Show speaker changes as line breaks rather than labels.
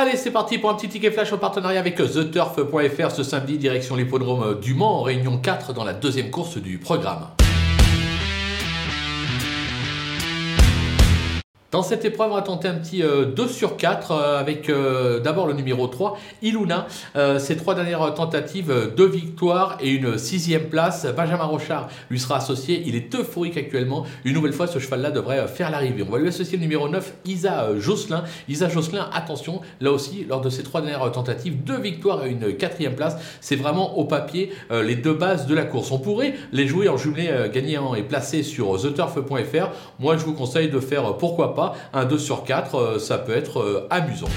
Allez, c'est parti pour un petit ticket flash en partenariat avec TheTurf.fr ce samedi, direction l'hippodrome du Mans, en réunion 4 dans la deuxième course du programme. Dans cette épreuve, on va tenter un petit 2 euh, sur 4 euh, avec euh, d'abord le numéro 3, Iluna. ses trois dernières tentatives, deux victoires et une sixième place. Benjamin Rochard lui sera associé. Il est euphorique actuellement. Une nouvelle fois, ce cheval-là devrait faire l'arrivée. On va lui associer le numéro 9, Isa Josselin. Isa Josselin, attention, là aussi, lors de ses trois dernières tentatives, deux victoires et une quatrième place. C'est vraiment au papier les deux bases de la course. On pourrait les jouer en jumelé gagnant et placé sur theturf.fr. Moi, je vous conseille de faire pourquoi pas un 2 sur 4, euh, ça peut être euh, amusant.